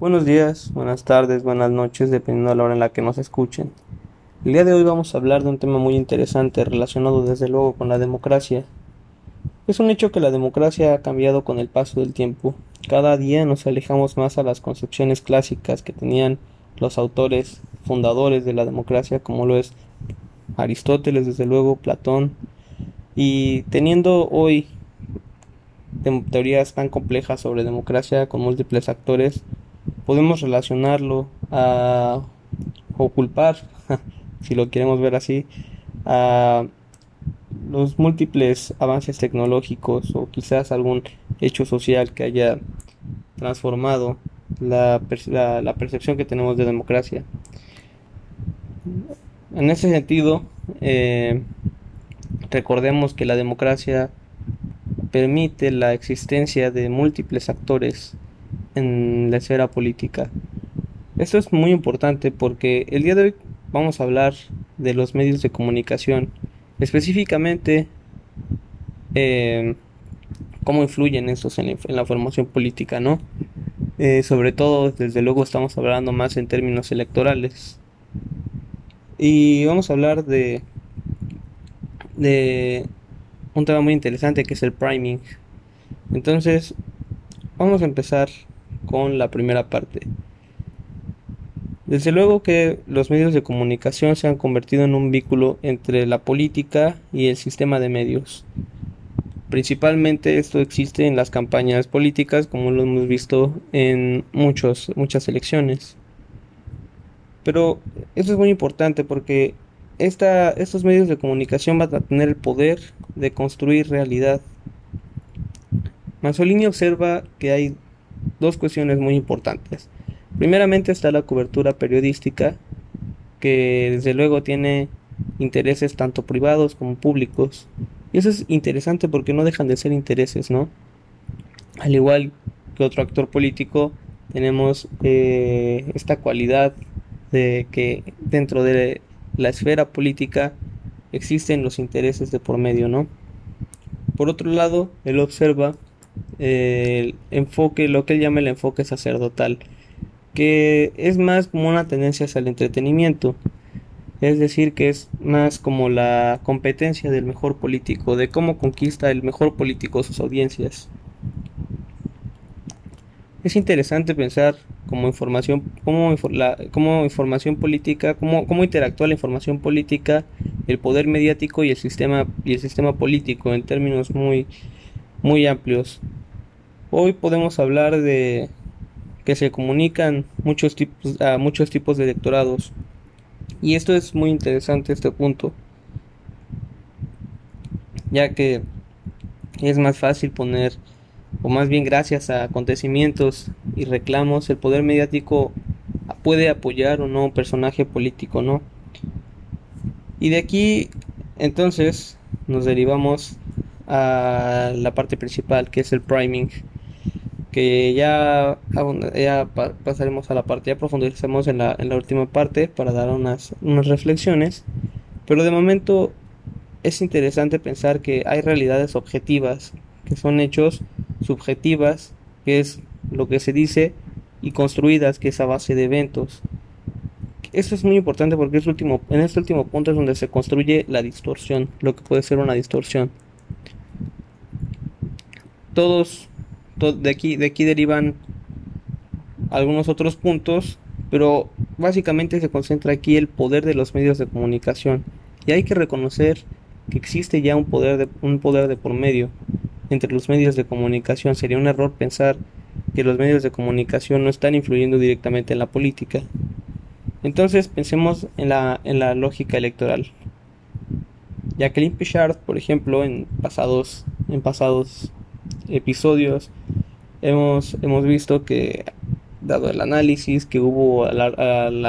Buenos días, buenas tardes, buenas noches, dependiendo de la hora en la que nos escuchen. El día de hoy vamos a hablar de un tema muy interesante relacionado desde luego con la democracia. Es un hecho que la democracia ha cambiado con el paso del tiempo. Cada día nos alejamos más a las concepciones clásicas que tenían los autores fundadores de la democracia, como lo es Aristóteles, desde luego, Platón, y teniendo hoy teorías tan complejas sobre democracia con múltiples actores, podemos relacionarlo a, o culpar, si lo queremos ver así, a los múltiples avances tecnológicos o quizás algún hecho social que haya transformado la, la, percepción que tenemos de democracia. En ese sentido, eh, recordemos que la democracia permite la existencia de múltiples actores en la esfera política. Esto es muy importante porque el día de hoy vamos a hablar de los medios de comunicación, específicamente eh, cómo influyen estos en la, formación política, ¿no? Eh, sobre todo, desde luego, estamos hablando más en términos electorales. Y vamos a hablar de, de un tema muy interesante que es el priming. Entonces, vamos a empezar con la primera parte. Desde luego que los medios de comunicación se han convertido en un vínculo entre la política y el sistema de medios. Principalmente esto existe en las campañas políticas, como lo hemos visto en muchos, muchas elecciones. Pero eso es muy importante porque esta, estos medios de comunicación van a tener el poder de construir realidad. Manzolini observa que hay dos cuestiones muy importantes. Primeramente está la cobertura periodística, que desde luego tiene intereses tanto privados como públicos. Y eso es interesante porque no dejan de ser intereses, ¿no? Al igual que otro actor político, tenemos eh, esta cualidad de que dentro de la esfera política existen los intereses de por medio, ¿no? Por otro lado, él observa el enfoque, lo que él llama el enfoque sacerdotal, que es más como una tendencia hacia el entretenimiento, es decir, que es más como la competencia del mejor político, de cómo conquista el mejor político sus audiencias. Es interesante pensar como información, como información política, cómo, cómo interactúa la información política, el poder mediático y el sistema y el sistema político en términos muy muy amplios. Hoy podemos hablar de que se comunican muchos tipos, a muchos tipos de electorados. Y esto es muy interesante este punto. Ya que es más fácil poner, o más bien gracias a acontecimientos y reclamos, el poder mediático puede apoyar o no un personaje político, ¿no? Y de aquí entonces nos derivamos a la parte principal que es el priming que ya, ya pasaremos a la parte, ya profundizaremos en la, en la última parte para dar unas, unas reflexiones, pero de momento es interesante pensar que hay realidades objetivas, que son hechos subjetivas, que es lo que se dice, y construidas, que es a base de eventos. Esto es muy importante porque es último, en este último punto es donde se construye la distorsión, lo que puede ser una distorsión todos de aquí de aquí derivan algunos otros puntos pero básicamente se concentra aquí el poder de los medios de comunicación. Y hay que reconocer que existe ya un poder de, un poder de por medio entre los medios de comunicación. Sería un error pensar que los medios de comunicación no están influyendo directamente en la política. Entonces pensemos en la, en la lógica electoral. Jacqueline Pichard por ejemplo en pasados en pasados episodios hemos, hemos visto que, dado el análisis que hubo en,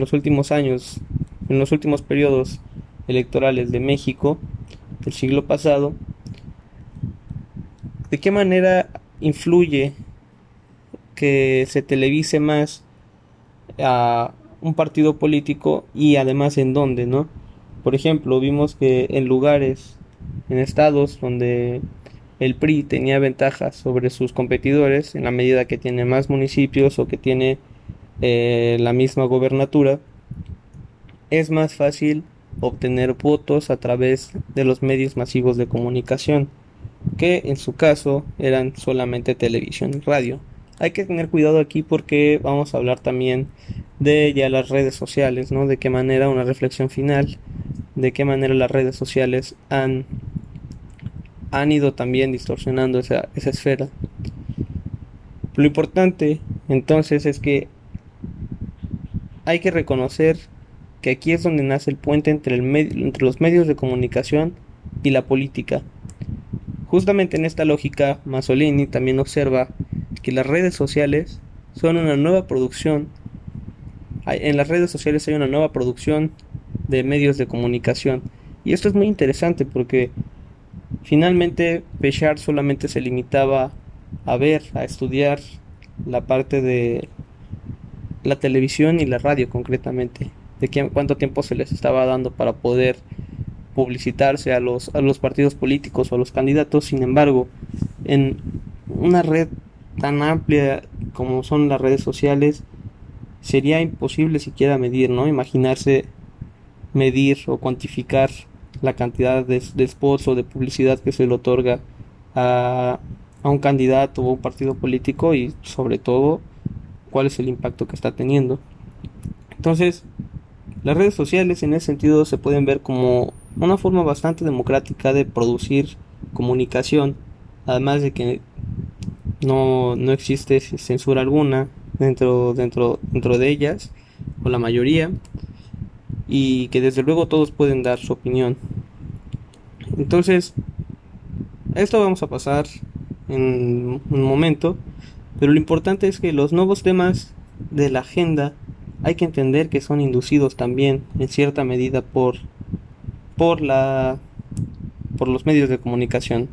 los últimos años, en los últimos periodos electorales de México del siglo pasado, de qué manera influye que se televise más a un partido político y además en dónde, ¿no? Por ejemplo, vimos que en lugares, en estados donde el PRI tenía ventajas sobre sus competidores en la medida que tiene más municipios o que tiene eh, la misma gobernatura, es más fácil obtener votos a través de los medios masivos de comunicación, que en su caso eran solamente televisión y radio. Hay que tener cuidado aquí porque vamos a hablar también de ya las redes sociales, ¿no? De qué manera una reflexión final, de qué manera las redes sociales han, han ido también distorsionando esa, esa esfera. Lo importante entonces es que hay que reconocer que aquí es donde nace el puente entre, el entre los medios de comunicación y la política. Justamente en esta lógica, Masolini también observa que las redes sociales son una nueva producción. En las redes sociales hay una nueva producción de medios de comunicación. Y esto es muy interesante porque finalmente Pechard solamente se limitaba a ver, a estudiar la parte de la televisión y la radio concretamente, de cuánto tiempo se les estaba dando para poder publicitarse a los, a los partidos políticos o a los candidatos. Sin embargo, en una red tan amplia como son las redes sociales, sería imposible siquiera medir, ¿no? Imaginarse medir o cuantificar la cantidad de, de spots o de publicidad que se le otorga a, a un candidato o un partido político y sobre todo cuál es el impacto que está teniendo. Entonces, las redes sociales en ese sentido se pueden ver como una forma bastante democrática de producir comunicación, además de que no, existe censura alguna dentro, dentro, dentro de ellas, o la mayoría, y que desde luego todos pueden dar su opinión. Entonces, esto vamos a pasar en un momento, pero lo importante es que los nuevos temas de la agenda hay que entender que son inducidos también en cierta medida por por la por los medios de comunicación.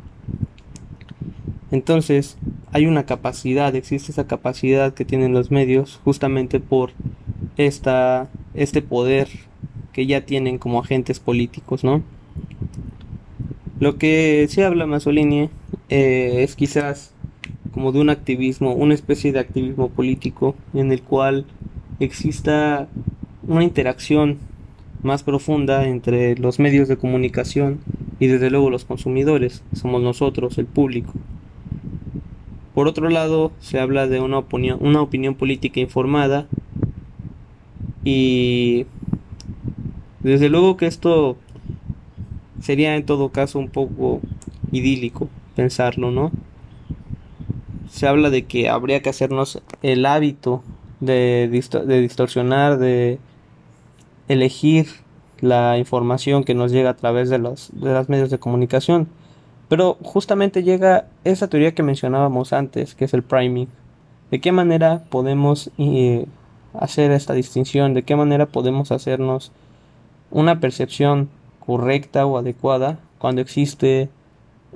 Entonces, hay una capacidad, existe esa capacidad que tienen los medios justamente por esta, este poder que ya tienen como agentes políticos, ¿no? Lo que se habla Masolini eh, es quizás como de un activismo, una especie de activismo político en el cual exista una interacción más profunda entre los medios de comunicación y desde luego los consumidores, somos nosotros, el público. Por otro lado, se habla de una opinión, una opinión política informada y desde luego que esto sería en todo caso un poco idílico pensarlo, ¿no? Se habla de que habría que hacernos el hábito de, de distorsionar, de elegir la información que nos llega a través de los de los medios de comunicación pero justamente llega esa teoría que mencionábamos antes, que es el priming. ¿De qué manera podemos eh, hacer esta distinción? ¿De qué manera podemos hacernos una percepción correcta o adecuada cuando existe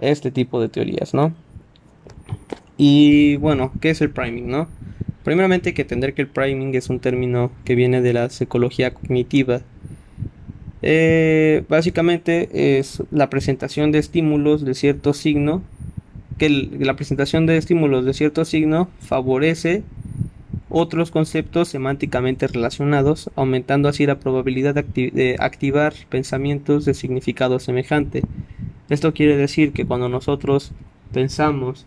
este tipo de teorías, ¿no? Y bueno, ¿qué es el priming, no? Primeramente hay que entender que el priming es un término que viene de la psicología cognitiva eh, básicamente es la presentación de estímulos de cierto signo, que la presentación de estímulos de cierto signo favorece otros conceptos semánticamente relacionados, aumentando así la probabilidad de, activar pensamientos de significado semejante. Esto quiere decir que cuando nosotros pensamos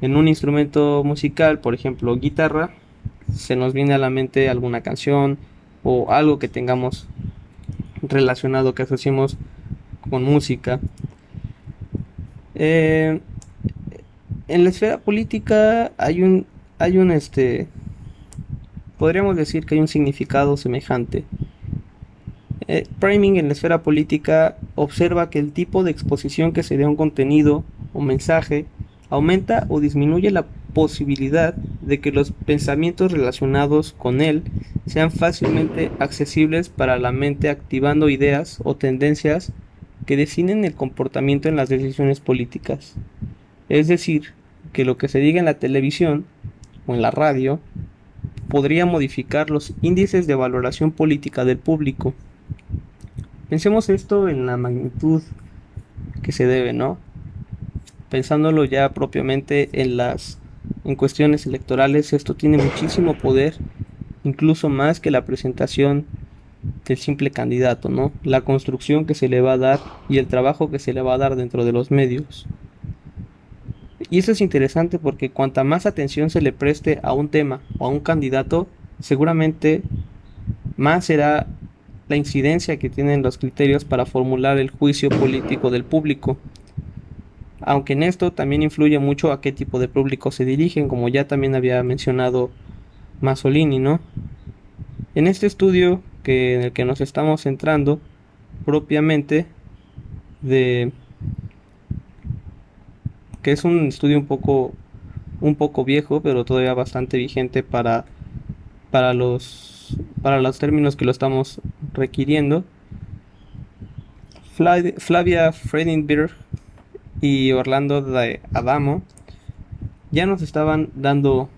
en un instrumento musical, por ejemplo guitarra, se nos viene a la mente alguna canción o algo que tengamos relacionado que asociamos con música. Eh, en la esfera política hay un, hay un, este, podríamos decir que hay un significado semejante. Eh, priming en la esfera política observa que el tipo de exposición que se dé a un contenido o mensaje aumenta o disminuye la posibilidad de que los pensamientos relacionados con él sean fácilmente accesibles para la mente activando ideas o tendencias que definen el comportamiento en las decisiones políticas. Es decir, que lo que se diga en la televisión o en la radio podría modificar los índices de valoración política del público. Pensemos esto en la magnitud que se debe, ¿no? pensándolo ya propiamente en las en cuestiones electorales, esto tiene muchísimo poder, incluso más que la presentación del simple candidato, ¿no? La construcción que se le va a dar y el trabajo que se le va a dar dentro de los medios. Y eso es interesante porque cuanta más atención se le preste a un tema o a un candidato, seguramente más será la incidencia que tienen los criterios para formular el juicio político del público. Aunque en esto también influye mucho a qué tipo de público se dirigen, como ya también había mencionado Masolini, ¿no? En este estudio que, en el que nos estamos centrando propiamente de que es un estudio un poco un poco viejo, pero todavía bastante vigente para para los para los términos que lo estamos requiriendo. Flavia Fredenberg y Orlando de Adamo ya nos estaban dando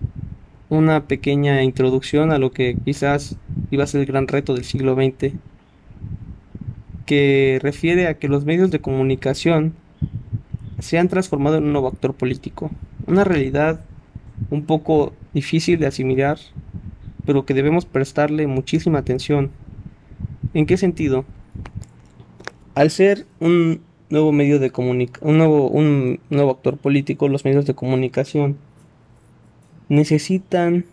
una pequeña introducción a lo que quizás iba a ser el gran reto del siglo XX, que refiere a que los medios de comunicación se han transformado en un nuevo actor político, una realidad un poco difícil de asimilar, pero que debemos prestarle muchísima atención. ¿En qué sentido? Al ser un nuevo medio de comunicación, un nuevo, un nuevo actor político, los medios de comunicación necesitan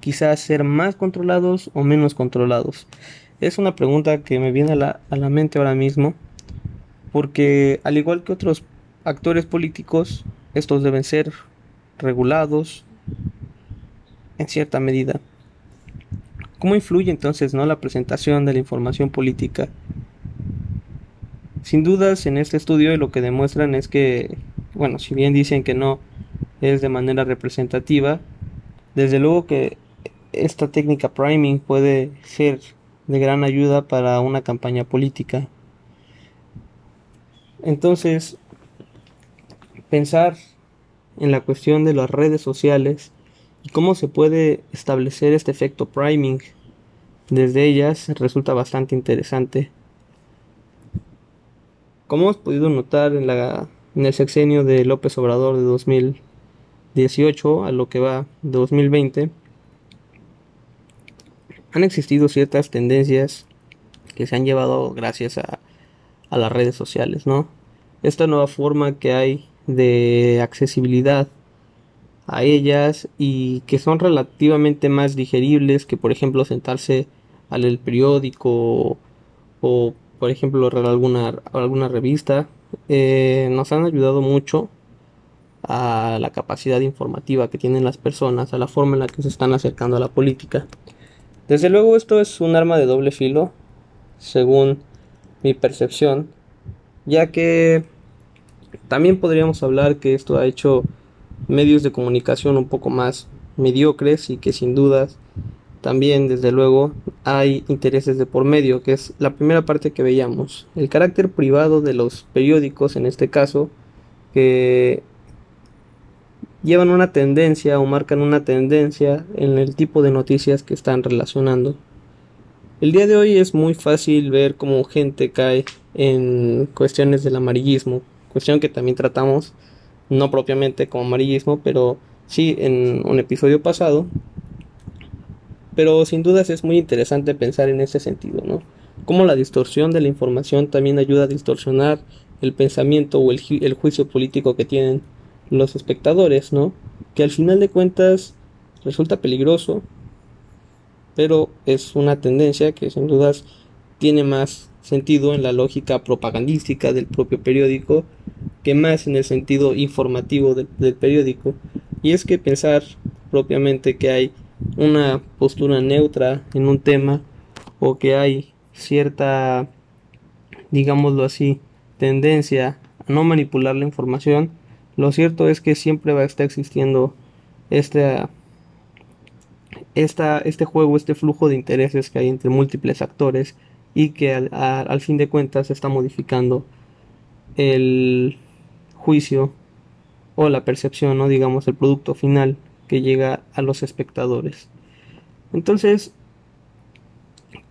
quizás ser más controlados o menos controlados. Es una pregunta que me viene a la, a la mente ahora mismo, porque al igual que otros actores políticos, estos deben ser regulados en cierta medida. ¿Cómo influye entonces no la presentación de la información política? Sin dudas, en este estudio lo que demuestran es que, bueno, si bien dicen que no es de manera representativa, desde luego que esta técnica priming puede ser de gran ayuda para una campaña política. Entonces, pensar en la cuestión de las redes sociales y cómo se puede establecer este efecto priming desde ellas resulta bastante interesante. Como hemos podido notar en, la, en el sexenio de López Obrador de 2018 a lo que va de 2020, han existido ciertas tendencias que se han llevado gracias a, a las redes sociales, ¿no? Esta nueva forma que hay de accesibilidad a ellas y que son relativamente más digeribles que por ejemplo sentarse al el periódico o, por ejemplo alguna, alguna revista eh, nos han ayudado mucho a la capacidad informativa que tienen las personas, a la forma en la que se están acercando a la política. Desde luego esto es un arma de doble filo, según mi percepción, ya que también podríamos hablar que esto ha hecho medios de comunicación un poco más mediocres y que sin dudas también desde luego hay intereses de por medio, que es la primera parte que veíamos. El carácter privado de los periódicos en este caso, que llevan una tendencia o marcan una tendencia en el tipo de noticias que están relacionando. El día de hoy es muy fácil ver cómo gente cae en cuestiones del amarillismo, cuestión que también tratamos, no propiamente como amarillismo, pero sí en un episodio pasado. Pero sin dudas es muy interesante pensar en ese sentido, ¿no? Cómo la distorsión de la información también ayuda a distorsionar el pensamiento o el, el juicio político que tienen los espectadores, ¿no? Que al final de cuentas resulta peligroso, pero es una tendencia que sin dudas tiene más sentido en la lógica propagandística del propio periódico que más en el sentido informativo del, periódico. Y es que pensar propiamente que hay una postura neutra en un tema o que hay cierta, digámoslo así, tendencia a no manipular la información, lo cierto es que siempre va a estar existiendo esta, esta, este juego, este flujo de intereses que hay entre múltiples actores y que al, al fin de cuentas está modificando el juicio o la percepción, no digamos el producto final que llega a los espectadores. Entonces,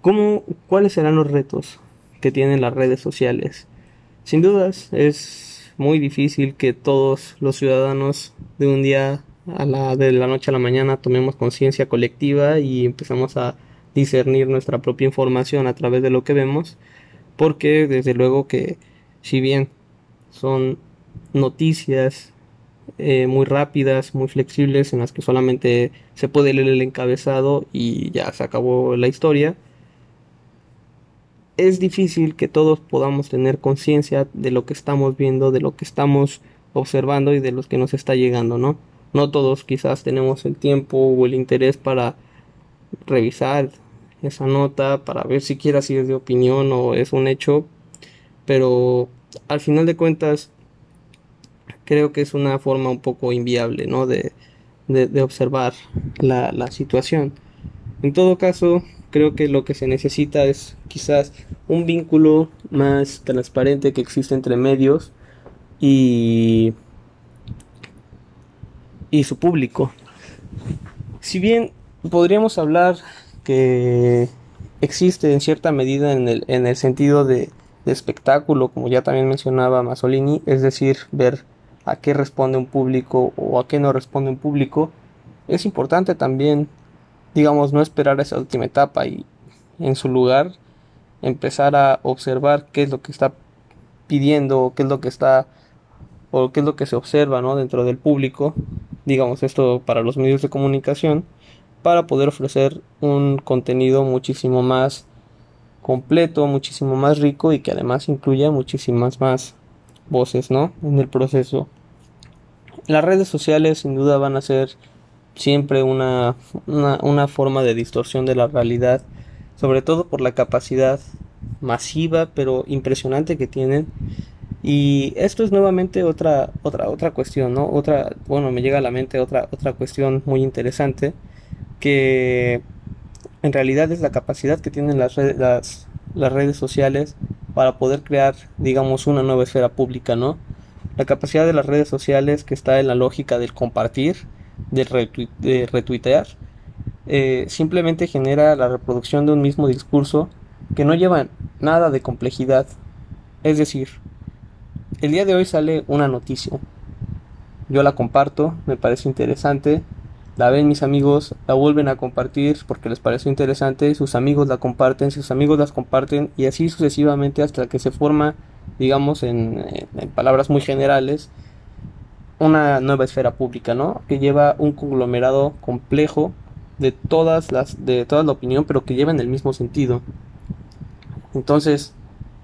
¿cómo, ¿cuáles serán los retos que tienen las redes sociales? Sin dudas es muy difícil que todos los ciudadanos de un día a la de la noche a la mañana tomemos conciencia colectiva y empezamos a discernir nuestra propia información a través de lo que vemos, porque desde luego que si bien son noticias eh, muy rápidas, muy flexibles, en las que solamente se puede leer el encabezado y ya se acabó la historia, es difícil que todos podamos tener conciencia de lo que estamos viendo, de lo que estamos observando y de lo que nos está llegando, ¿no? No todos quizás tenemos el tiempo o el interés para revisar esa nota, para ver siquiera si es de opinión o es un hecho, pero al final de cuentas creo que es una forma un poco inviable, ¿no? De, de, observar la, la situación. En todo caso, creo que lo que se necesita es quizás un vínculo más transparente que existe entre medios y, y su público. Si bien podríamos hablar que existe en cierta medida en el, en el sentido de, espectáculo, como ya también mencionaba Masolini, es decir, ver a qué responde un público o a qué no responde un público, es importante también, digamos, no esperar esa última etapa y en su lugar empezar a observar qué es lo que está pidiendo, qué es lo que está o qué es lo que se observa ¿no? dentro del público, digamos esto para los medios de comunicación, para poder ofrecer un contenido muchísimo más completo, muchísimo más rico y que además incluya muchísimas más voces ¿no? en el proceso. Las redes sociales sin duda van a ser siempre una, una, forma de distorsión de la realidad, sobre todo por la capacidad masiva pero impresionante que tienen. Y esto es nuevamente otra, otra, otra cuestión, ¿no? Otra, bueno, me llega a la mente otra, otra cuestión muy interesante que en realidad es la capacidad que tienen las, las redes sociales para poder crear, digamos, una nueva esfera pública, ¿no? La capacidad de las redes sociales que está en la lógica del compartir, del de retuitear, eh, simplemente genera la reproducción de un mismo discurso que no lleva nada de complejidad. Es decir, el día de hoy sale una noticia. Yo la comparto, me parece interesante, la ven mis amigos, la vuelven a compartir porque les parece interesante, sus amigos la comparten, sus amigos las comparten y así sucesivamente hasta que se forma, digamos, en, palabras muy generales, una nueva esfera pública, ¿no? Que lleva un conglomerado complejo de todas las, de toda la opinión, pero que lleva en el mismo sentido. Entonces,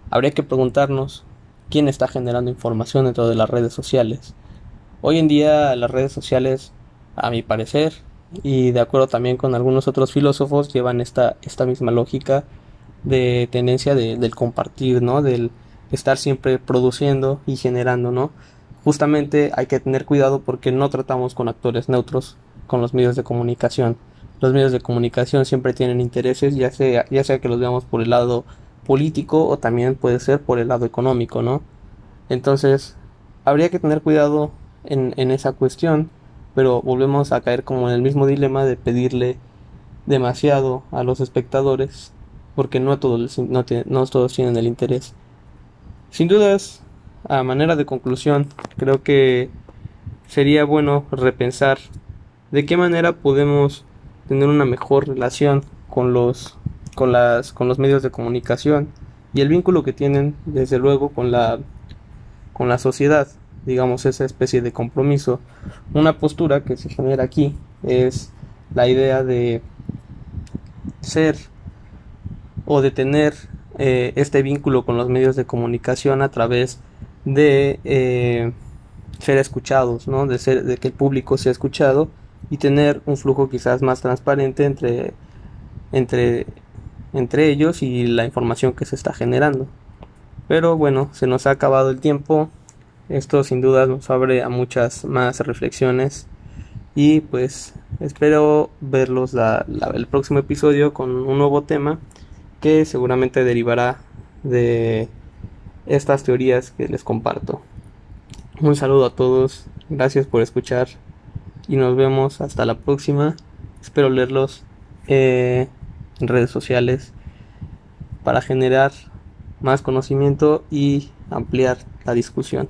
habría que preguntarnos quién está generando información dentro de las redes sociales. Hoy en día las redes sociales a mi parecer, y de acuerdo también con algunos otros filósofos, llevan esta, esta misma lógica de tendencia del compartir, ¿no? Del estar siempre produciendo y generando, ¿no? Justamente hay que tener cuidado porque no tratamos con actores neutros con los medios de comunicación. Los medios de comunicación siempre tienen intereses, ya sea, ya sea que los veamos por el lado político o también puede ser por el lado económico, ¿no? Entonces, habría que tener cuidado en, en esa cuestión pero volvemos a caer como en el mismo dilema de pedirle demasiado a los espectadores porque no todos, no, no todos tienen el interés. Sin dudas, a manera de conclusión, creo que sería bueno repensar de qué manera podemos tener una mejor relación con los con las con los medios de comunicación y el vínculo que tienen desde luego con la con la sociedad digamos, esa especie de compromiso. Una postura que se genera aquí es la idea de ser o de tener eh, este vínculo con los medios de comunicación a través de eh, ser escuchados, ¿no? de, ser, de que el público sea escuchado y tener un flujo quizás más transparente entre, entre, entre ellos y la información que se está generando. Pero bueno, se nos ha acabado el tiempo. Esto sin duda nos abre a muchas más reflexiones y pues espero verlos el próximo episodio con un nuevo tema que seguramente derivará de estas teorías que les comparto. Un saludo a todos, gracias por escuchar y nos vemos hasta la próxima. Espero leerlos eh, en redes sociales para generar más conocimiento y ampliar la discusión.